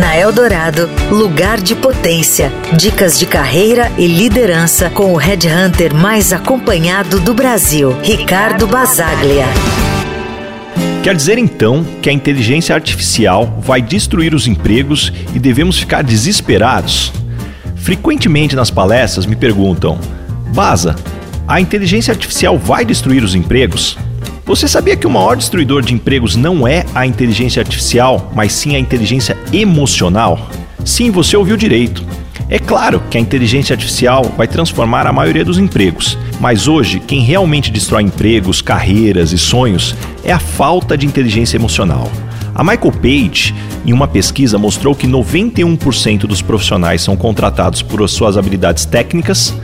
Na Eldorado, lugar de potência. Dicas de carreira e liderança com o headhunter mais acompanhado do Brasil, Ricardo Basaglia. Quer dizer então que a inteligência artificial vai destruir os empregos e devemos ficar desesperados? Frequentemente nas palestras me perguntam: Baza, a inteligência artificial vai destruir os empregos? Você sabia que o maior destruidor de empregos não é a inteligência artificial, mas sim a inteligência emocional? Sim, você ouviu direito. É claro que a inteligência artificial vai transformar a maioria dos empregos, mas hoje quem realmente destrói empregos, carreiras e sonhos é a falta de inteligência emocional. A Michael Page, em uma pesquisa, mostrou que 91% dos profissionais são contratados por suas habilidades técnicas,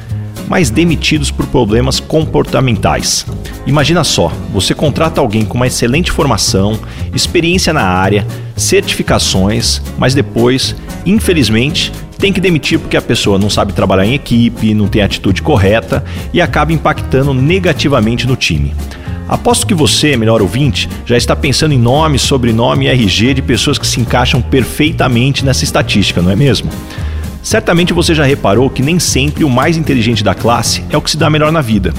mas demitidos por problemas comportamentais. Imagina só, você contrata alguém com uma excelente formação, experiência na área, certificações, mas depois, infelizmente, tem que demitir porque a pessoa não sabe trabalhar em equipe, não tem a atitude correta e acaba impactando negativamente no time. Aposto que você, melhor ouvinte, já está pensando em nome, sobrenome e RG de pessoas que se encaixam perfeitamente nessa estatística, não é mesmo? Certamente você já reparou que nem sempre o mais inteligente da classe é o que se dá melhor na vida.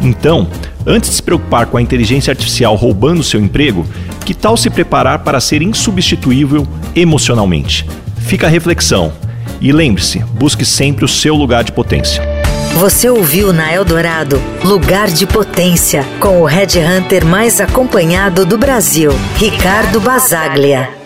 Então, antes de se preocupar com a inteligência artificial roubando seu emprego, que tal se preparar para ser insubstituível emocionalmente? Fica a reflexão. E lembre-se, busque sempre o seu lugar de potência. Você ouviu na Eldorado Lugar de Potência, com o Red Hunter mais acompanhado do Brasil, Ricardo Basaglia.